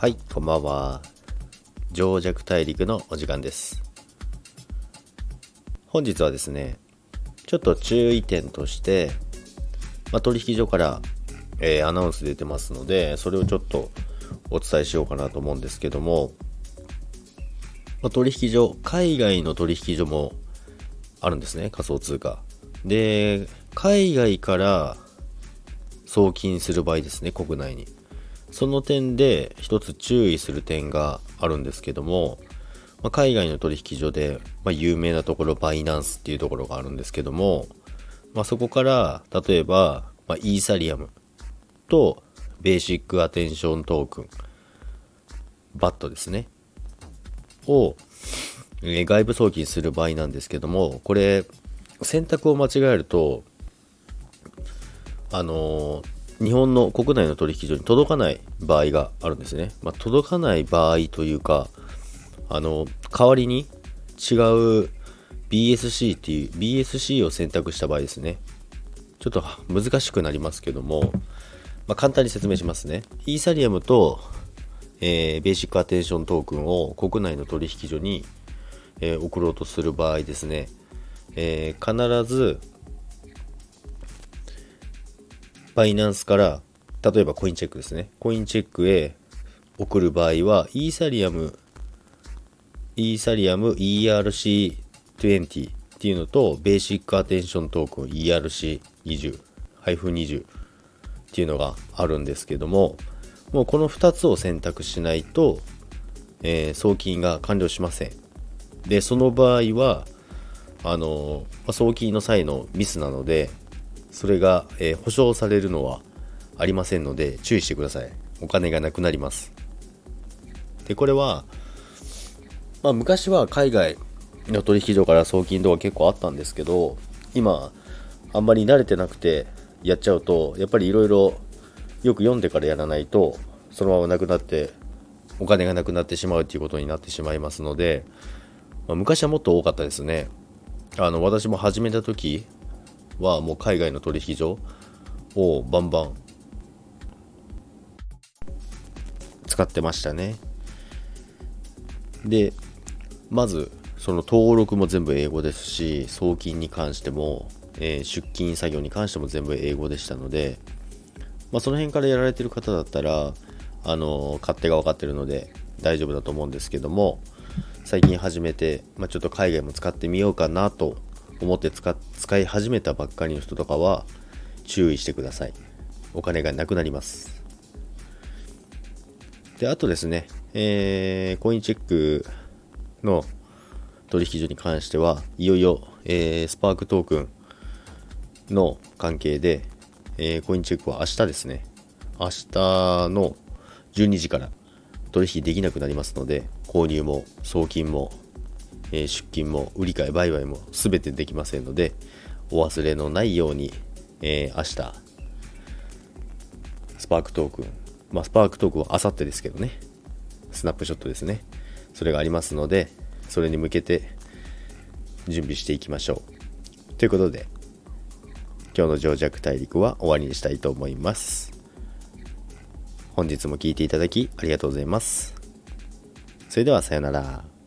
はい、こんばんは。情弱大陸のお時間です。本日はですね、ちょっと注意点として、まあ、取引所から、えーアナウンス出てますので、それをちょっとお伝えしようかなと思うんですけども、まあ、取引所、海外の取引所もあるんですね、仮想通貨。で、海外から送金する場合ですね、国内に。その点で一つ注意する点があるんですけども、まあ、海外の取引所で、まあ、有名なところバイナンスっていうところがあるんですけども、まあ、そこから例えば、まあ、イーサリアムとベーシックアテンショントークンバットですねを、え外部送金する場合なんですけどもこれ選択を間違えるとあのー日本の国内の取引所に届かない場合があるんですね。まあ、届かない場合というか、あの、代わりに違う BSC っていう BSC を選択した場合ですね。ちょっと難しくなりますけども、まあ、簡単に説明しますね。イーサリアムと、えーベーシックアテンショントークンを国内の取引所に、えー送ろうとする場合ですね、えー必ずバイナンスから、例えばコインチェックですね。コインチェックへ送る場合は、イーサリアム、イーサリアム ERC20 っていうのと、ベーシックアテンショントークン ERC20、配布20っていうのがあるんですけども、もうこの2つを選択しないと、えー送金が完了しません。で、その場合は、あのま送金の際のミスなので、それが、えー保証されるのはありませんので注意してください。お金がなくなります。でこれは、まあ、昔は海外の取引所から送金とか結構あったんですけど今あんまり慣れてなくてやっちゃうとやっぱりいろいろよく読んでからやらないとそのままなくなってお金がなくなってしまうということになってしまいますので、まあ昔はもっと多かったですね。あの私も始めた時はもう海外の取引所をバンバン使ってましたね。でまずその登録も全部英語ですし送金に関しても、えー出金作業に関しても全部英語でしたので、まあ、その辺からやられてる方だったらあの勝手が分かってるので大丈夫だと思うんですけども最近始めて、まあ、ちょっと海外も使ってみようかなと思って使使い始めたばっかりの人とかは注意してください。お金がなくなります。であとですね、えーコインチェックの取引所に関してはいよいよ、えースパークトークンの関係で、えーコインチェックは明日ですね。明日の12時から取引できなくなりますので購入も送金もえー出金も売り買い売買も全てできませんのでお忘れのないように、えー明日スパークトークンまあスパークトークンは明後日ですけどねスナップショットですねそれがありますのでそれに向けて準備していきましょう。ということで今日の情弱大陸は終わりにしたいと思います。本日も聴いていただきありがとうございます。それではさようなら。